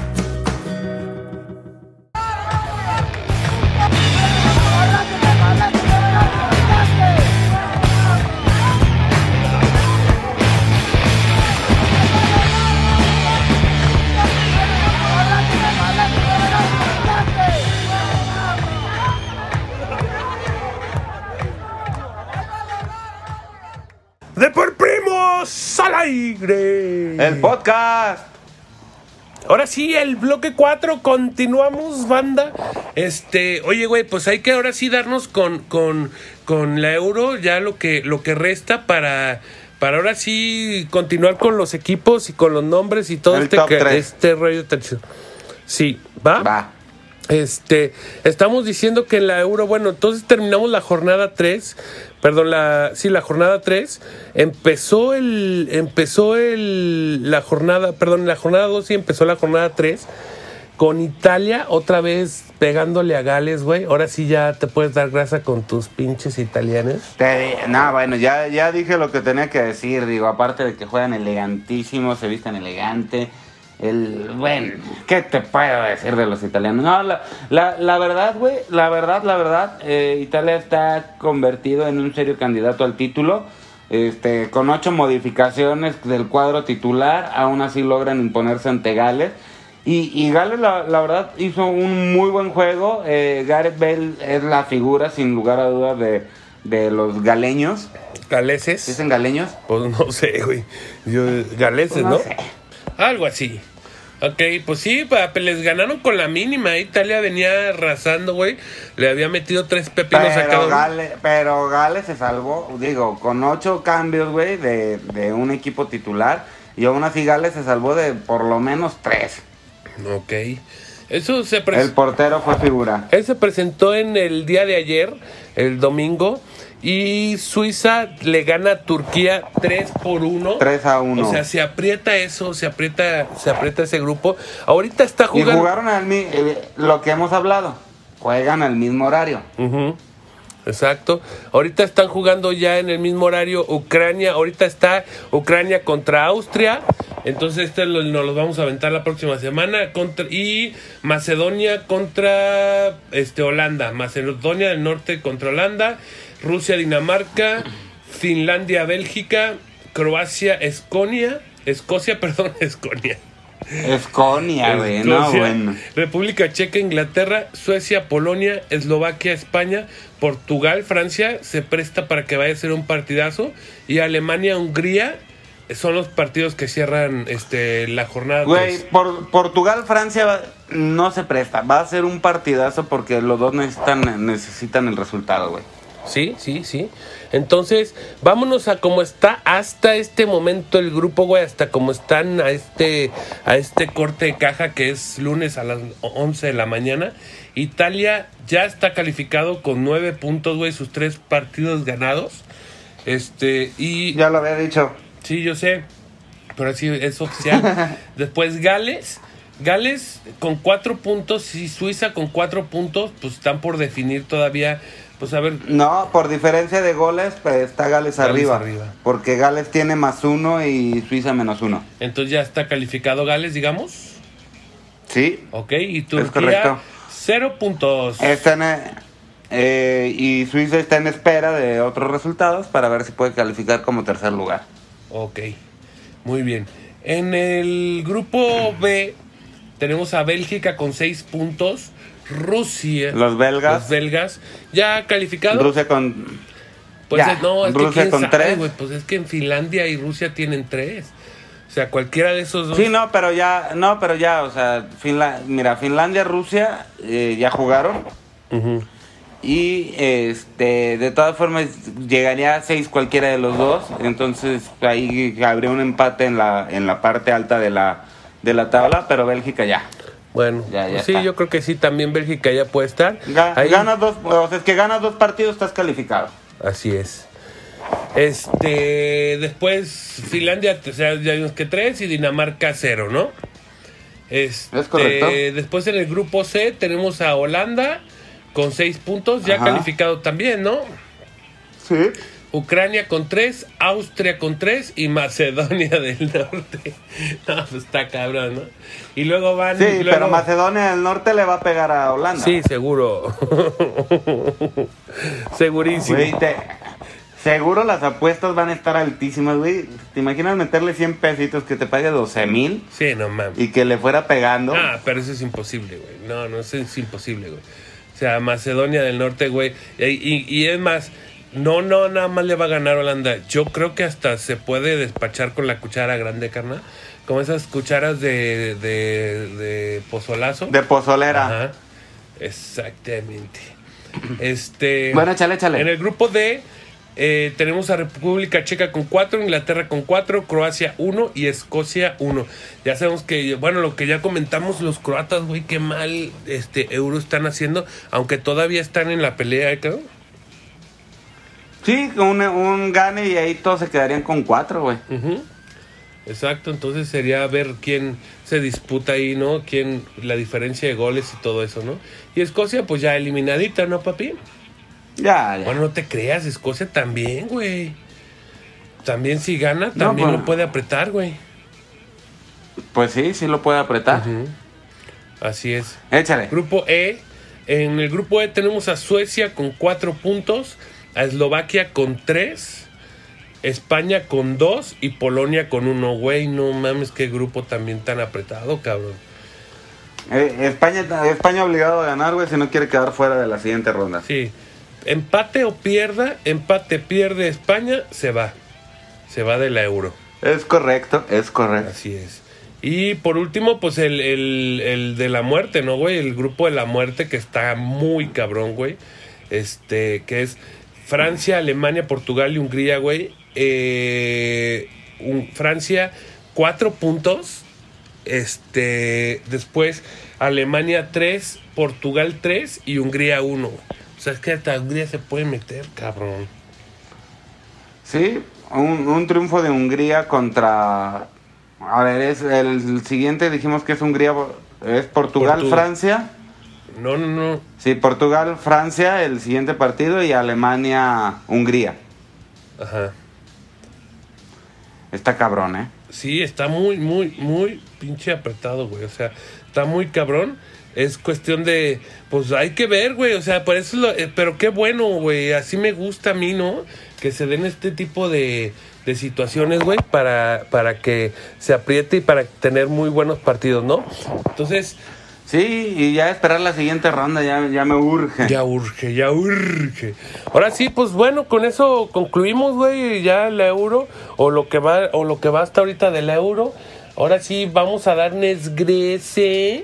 El podcast. Ahora sí, el bloque 4, continuamos, banda. Este, oye, güey, pues hay que ahora sí darnos con, con, con la euro, ya lo que, lo que resta para, para ahora sí continuar con los equipos y con los nombres y todo El este, que- este rollo. Sí, ¿va? Va. Este, estamos diciendo que en la Euro, bueno, entonces terminamos la jornada 3, perdón, la sí, la jornada 3, empezó el empezó el la jornada, perdón, la jornada 2 y empezó la jornada 3 con Italia otra vez pegándole a Gales, güey. Ahora sí ya te puedes dar grasa con tus pinches italianos. No, bueno, ya, ya dije lo que tenía que decir, digo, aparte de que juegan elegantísimo, se visten elegante. El, bueno, ¿qué te puedo decir de los italianos? No, la, la, la verdad, güey, la verdad, la verdad, eh, Italia está convertido en un serio candidato al título. Este, con ocho modificaciones del cuadro titular, aún así logran imponerse ante Gales. Y, y Gales, la, la verdad, hizo un muy buen juego. Eh, Gareth Bale es la figura, sin lugar a dudas, de, de los galeños. Galeses. ¿Dicen galeños? Pues no sé, güey. Yo, galeses, Pues no ¿no? sé. Algo así. Ok, pues sí, les ganaron con la mínima. Italia venía arrasando, güey. Le había metido tres pepinos a cada Pero uno. Gales, pero Gales se salvó, digo, con ocho cambios, güey, de, de un equipo titular. Y aún así Gales se salvó de por lo menos tres. Ok. Eso se, El portero fue figura. él se presentó en el día de ayer, el domingo. Y Suiza le gana a Turquía 3 por 1. 3 a 1. O sea, se aprieta eso, se aprieta, se aprieta ese grupo. Ahorita está y jugando. jugaron al eh, lo que hemos hablado. Juegan al mismo horario. Ujú, Exacto. Ahorita están jugando ya en el mismo horario Ucrania. Ahorita está Ucrania contra Austria. Entonces este lo- nos los vamos a aventar la próxima semana. Contra, y Macedonia contra este Holanda. Macedonia del Norte contra Holanda. Rusia, Dinamarca. Finlandia, Bélgica. Croacia, Esconia. Escocia, perdón, Esconia. Esconia, güey, no, bueno. República Checa, Inglaterra, Suecia, Polonia, Eslovaquia, España, Portugal, Francia se presta para que vaya a ser un partidazo y Alemania, Hungría son los partidos que cierran este la jornada. Güey, por, Portugal, Francia va- no se presta. Va a ser un partidazo porque los dos necesitan, necesitan el resultado, güey. Sí, sí, sí. Entonces, vámonos a cómo está hasta este momento el grupo, güey, hasta cómo están a este, a este corte de caja que es lunes a las 11 de la mañana. Italia ya está calificado con nueve puntos, güey, sus tres partidos ganados. Este, y Ya lo había dicho. Sí, yo sé, pero así es oficial. Después Gales, Gales con cuatro puntos y Suiza con cuatro puntos, pues están por definir todavía, pues a ver, No, por diferencia de goles, pues está Gales, Gales arriba, arriba. Porque Gales tiene más uno y Suiza menos uno. entonces ya está calificado Gales, digamos, Sí. ok, y correcto. Turquía cero puntos. Está en, eh, y Suiza está en espera de otros resultados para ver si puede calificar como tercer lugar. Ok, muy bien. En el grupo B tenemos a Bélgica con seis puntos, Rusia, Los belgas. los belgas, ya calificado. Rusia con... Pues Ya, es- no, es Rusia que con sabe, tres. güey, pues es que en Finlandia y Rusia tienen tres. O sea, cualquiera de esos dos. Sí, no, pero ya, no, pero ya, o sea, Finla- mira, Finlandia, Rusia eh, ya jugaron Ujú. y este, de todas formas llegaría a seis cualquiera de los dos, entonces ahí habría un empate en la, en la parte alta de la, de la tabla, pero Bélgica ya. Bueno, Ya, ya pues sí, yo creo que sí, también Bélgica ya puede estar. Ga- Ahí- Ganas dos, o sea, es que ganas dos partidos, estás calificado. Así es. Este, después Finlandia, o sea, ya vimos que tres y Dinamarca cero, ¿no? Este, Es correcto. Después en el grupo C tenemos a Holanda con seis puntos, ya Ajá. calificado también, ¿no? Sí. Ucrania con tres, Austria con tres y Macedonia del Norte. No, pues está cabrón, ¿no? Y luego van. Sí, luego- pero Macedonia del Norte le va a pegar a Holanda. Sí, seguro. Segurísimo. Güey, te- seguro las apuestas van a estar altísimas, güey. ¿Te imaginas meterle 100 pesitos que te pague 12 mil Sí, no mames. y que le fuera pegando? Ah, pero eso es imposible, güey. No, no, eso es imposible, güey. O sea, Macedonia del Norte, güey. Y, y- y es más, no, no, nada más le va a ganar Holanda. Yo creo que hasta se puede despachar con la cuchara grande, carnal. Como esas cucharas de, de, de pozolazo. De pozolera. Ajá. Exactamente. Este. Bueno, échale, échale. En el grupo D eh, tenemos a República Checa con 4, Inglaterra con 4, Croacia 1 y Escocia 1. Ya sabemos que, bueno, lo que ya comentamos, los croatas, güey, qué mal este euro están haciendo, aunque todavía están en la pelea, ¿eh, cabrón? Sí, un, un gane y ahí todos se quedarían con cuatro, güey. Ujú. Exacto, entonces sería ver quién se disputa ahí, ¿no? Quién, la diferencia de goles y todo eso, ¿no? Y Escocia, pues ya eliminadita, ¿no, papi? Ya, ya. Bueno, no te creas, Escocia también, güey. También si gana, también pues- lo puede apretar, güey. Pues sí, sí lo puede apretar. Así es. Échale. Grupo E. En el grupo E tenemos a Suecia con cuatro puntos, a Eslovaquia con tres, España con dos y Polonia con uno. Güey, no mames, qué grupo también tan apretado, cabrón. Eh, España, España obligado a ganar, güey, si no quiere quedar fuera de la siguiente ronda. Sí. Empate o pierda, empate pierde España, se va. Se va de la euro. Es correcto, es correcto. Así es. Y por último, pues el, el, el de la muerte, ¿no, güey? El grupo de la muerte que está muy cabrón, güey. Este, que es Francia, Alemania, Portugal y Hungría, güey. Eh, un- Francia, cuatro puntos. Este, después Alemania, tres. Portugal, tres. Y Hungría, uno. O sea, es que hasta Hungría se puede meter, cabrón. Sí, un, un triunfo de Hungría contra... A ver, es el siguiente dijimos que es Hungría, es Portugal, Portu- Francia. No, no, no. Sí, Portugal, Francia, el siguiente partido y Alemania, Hungría. Ajá. Está cabrón, ¿eh? Sí, está muy, muy, muy pinche apretado, güey. O sea, está muy cabrón. Es cuestión de, pues hay que ver, güey. O sea, por eso, es lo- eh, pero qué bueno, güey. Así me gusta a mí, ¿no? Que se den este tipo de, de situaciones, güey, para, para que se apriete y para tener muy buenos partidos, ¿no? Entonces, Sí, y ya esperar la siguiente ronda, ya, ya me urge. ya urge, ya urge. Ahora sí, pues bueno, con eso concluimos, güey, ya el euro o lo que va o lo que va hasta ahorita del euro. Ahora sí vamos a darles grece,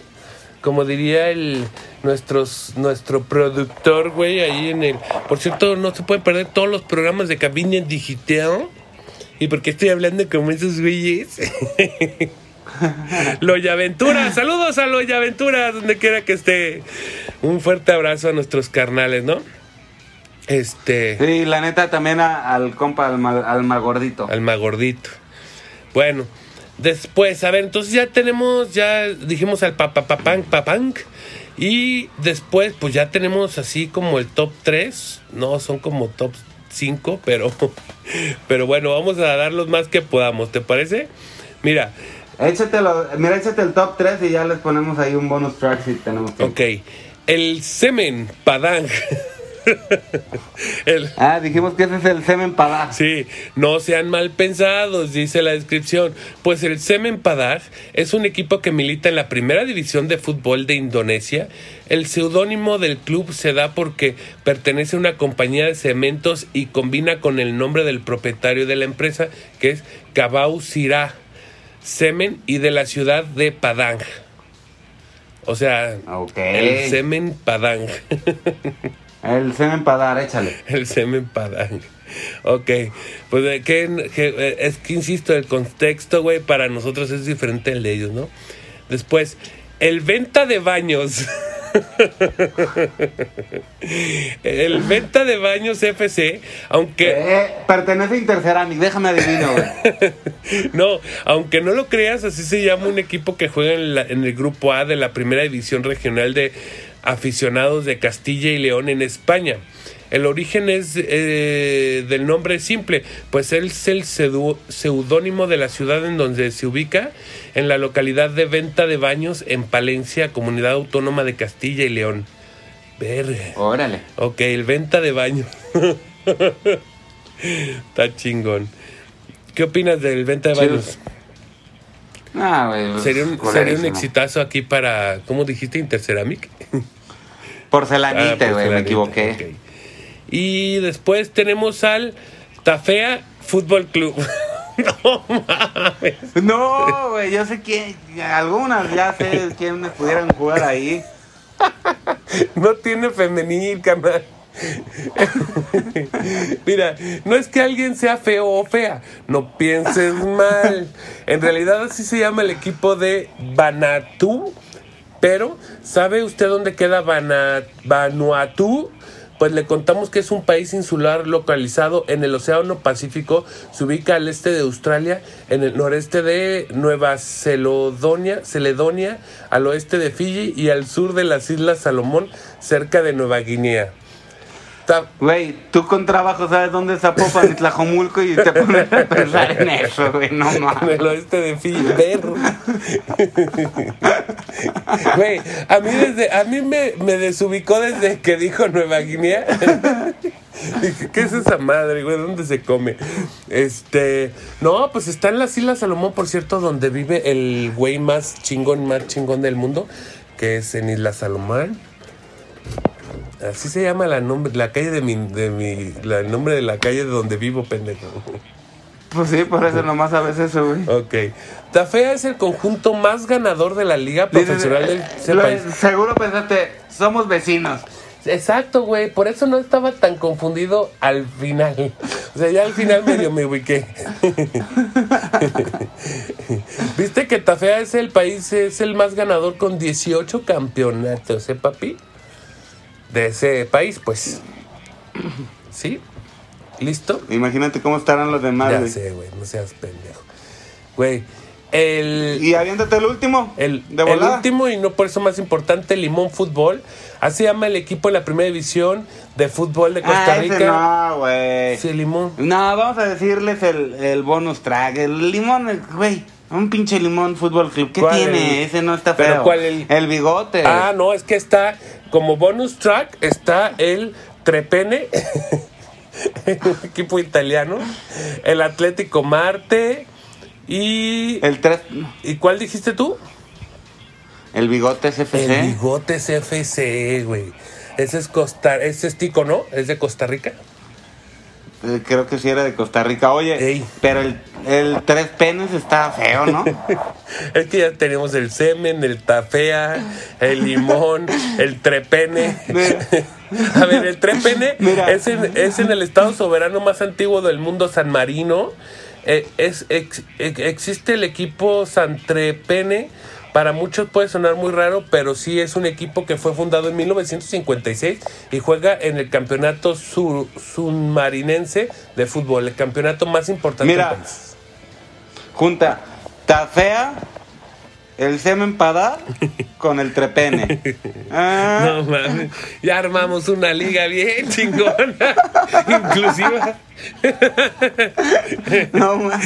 como diría el nuestros nuestro productor, güey, ahí en el. Por cierto, no se pueden perder todos los programas de cabina digital. ¿Y por qué estoy hablando como esos güeyes? Loya Aventura, saludos a Loya Aventura, donde quiera que esté. Un fuerte abrazo a nuestros carnales, ¿no? Este, Sí, la neta también a- al compa, al, mal- al magordito. al magordito. Bueno, después, a ver, entonces ya tenemos, ya dijimos al papapapang, papank. Y después, pues ya tenemos así como el top 3. No, son como top 5, pero, pero bueno, vamos a dar los más que podamos, ¿te parece? Mira, Échatelo, mira, échate el top 3 y ya les ponemos ahí un bonus track si tenemos que. Ok, el semen padang. el, Ah, dijimos que ese es el semen para. sí, no sean mal pensados, dice la descripción. Pues el Semen Padang es un equipo que milita en la primera división de fútbol de Indonesia. El seudónimo del club se da porque pertenece a una compañía de cementos y combina con el nombre del propietario de la empresa, que es Cabau Sirah Semen y de la ciudad de Padang. O sea, Ok. el Semen Padang. El semen dar, échale. El semen Padang. Ok, pues eh, que, eh, es que insisto, el contexto, güey, para nosotros es diferente al de ellos, ¿no? Después, el venta de baños. El Venta de Baños FC, aunque Eh, pertenece a déjame adivino, no, aunque no lo creas, así se llama un equipo que juega en, la- en el grupo A de la primera división regional de aficionados de Castilla y León en España. El origen es eh, del nombre simple, pues él es el seudónimo de la ciudad en donde se ubica, en la localidad de Venta de Baños, en Palencia, comunidad autónoma de Castilla y León. Verga. Órale. Ok, el venta de baños. Está chingón. ¿Qué opinas del venta de baños? Ah, pues, Sería un, sería un exitazo aquí para, ¿cómo dijiste? Interceramic. Porcelanita, Ah, güey, me equivoqué. ok. Y después tenemos al Tafea Fútbol Club. no mames. No, güey, yo sé quién. Algunas ya sé quiénes pudieran jugar ahí. No tiene femenil, canal. Mira, no es que alguien sea feo o fea, no pienses mal. En realidad así se llama el equipo de Vanuatu, pero ¿sabe usted dónde queda Vana- Vanuatu? Pues le contamos que es un país insular localizado en el Océano Pacífico, se ubica al este de Australia, en el noreste de Nueva Celedonia, Celedonia, al oeste de Fiji y al sur de las Islas Salomón, cerca de Nueva Guinea. Güey, tú con trabajo sabes dónde es Zapopan y Tlajomulco y te pones a pensar en eso, güey, no en mames. el oeste de Fiji. Ver. Güey, a mí desde, a mí me, me desubicó desde que dijo Nueva Guinea. Dije, ¿qué es esa madre, güey? ¿Dónde se come? Este, no, pues está en las Islas Salomón, por cierto, donde vive el güey más chingón, más chingón del mundo, que es en Isla Salomón. Así se llama la nombre, la calle de mi, de mi, la- el nombre de la calle de donde vivo, pendejo. Pues sí, por eso nomás sabes eso, güey. Ok. Tafea es el conjunto más ganador de la liga profesional del ese Lo- país. Seguro pensaste, somos vecinos. Exacto, güey. Por eso no estaba tan confundido al final. O sea, ya al final medio me ubiqué. ¿Viste que Tafea es el país, es el más ganador con 18 campeonatos, eh, papi? De ese país, pues. ¿Sí? ¿Listo? Imagínate cómo estarán los demás, ya güey. sé, güey. No seas pendejo. Güey, el... Y aviéntate el último. El, de el último y no por eso más importante, Limón Fútbol. Así llama el equipo en la primera división de fútbol de Costa Ah, ese Rica. no, güey. Sí, Limón. No, vamos a decirles el, el bonus track. El limón, el- güey. Un pinche limón fútbol club. ¿Qué tiene? Ese no está ¿Pero feo. cuál, el- bigote. Ah, no, es que está como bonus track está el Trepene, equipo italiano, el Atlético Marte y El tres. ¿y cuál dijiste tú? El bigote es El FC. Bigotes FC, güey. Ese es Costa, ese es Tico, ¿no? Es de Costa Rica. Eh, Creo que sí era de Costa Rica. Oye, Ey. pero el, el tres penes está feo, ¿no? Es que ya tenemos el semen, el tafea, el limón, el trepene. A ver, el trepene Mira. es en, es en el estado soberano más antiguo del mundo, San Marino. Eh, es, ex- ex- existe el equipo San Trepene. Para muchos puede sonar muy raro, pero sí es un equipo que fue fundado en 1956 y juega en el campeonato sur- submarinense de fútbol, el campeonato más importante Mira. del país. Junta tafea, el semen para con el trepene. Ah, No mames, ya armamos una liga bien chingona, inclusiva. no, ma-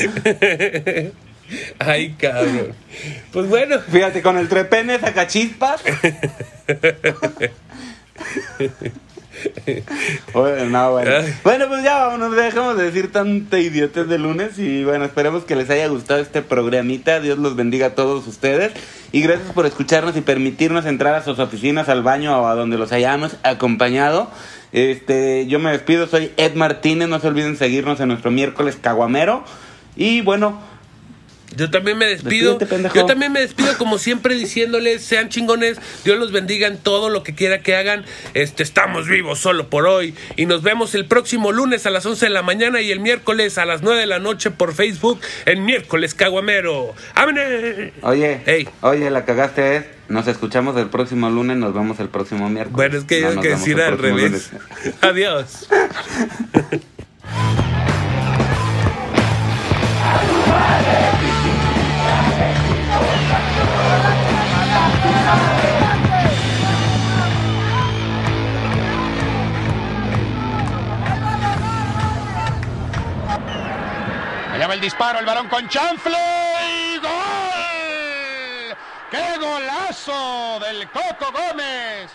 Ay, cabrón. Pues bueno, Fíjate, con el trepene saca chispas. Oye, no, bueno. Bueno, pues ya vámonos, dejamos de decir tanta idiotez de lunes y bueno, esperemos que les haya gustado este programita. Dios los bendiga a todos ustedes y gracias por escucharnos y permitirnos entrar a sus oficinas, al baño o a donde los hayamos acompañado. Este, yo me despido, soy Ed Martínez, no se olviden seguirnos en nuestro miércoles caguamero y bueno, Yo también me despido. Despídete. Yo también me despido como siempre diciéndoles, sean chingones, Dios los bendiga en todo lo que quiera que hagan. Este, estamos vivos solo por hoy y nos vemos el próximo lunes a las 11 de la mañana y el miércoles a las 9 de la noche por Facebook en miércoles caguamero. ¡Ámene! Oye, Ey. oye, la cagaste es. Nos escuchamos el próximo lunes, nos vemos el próximo miércoles. Bueno, es que No, hay que decir al revés. lunes. Adiós. Allá va el disparo, el varón con chanfle y gol. ¡Qué golazo del Coco Gómez!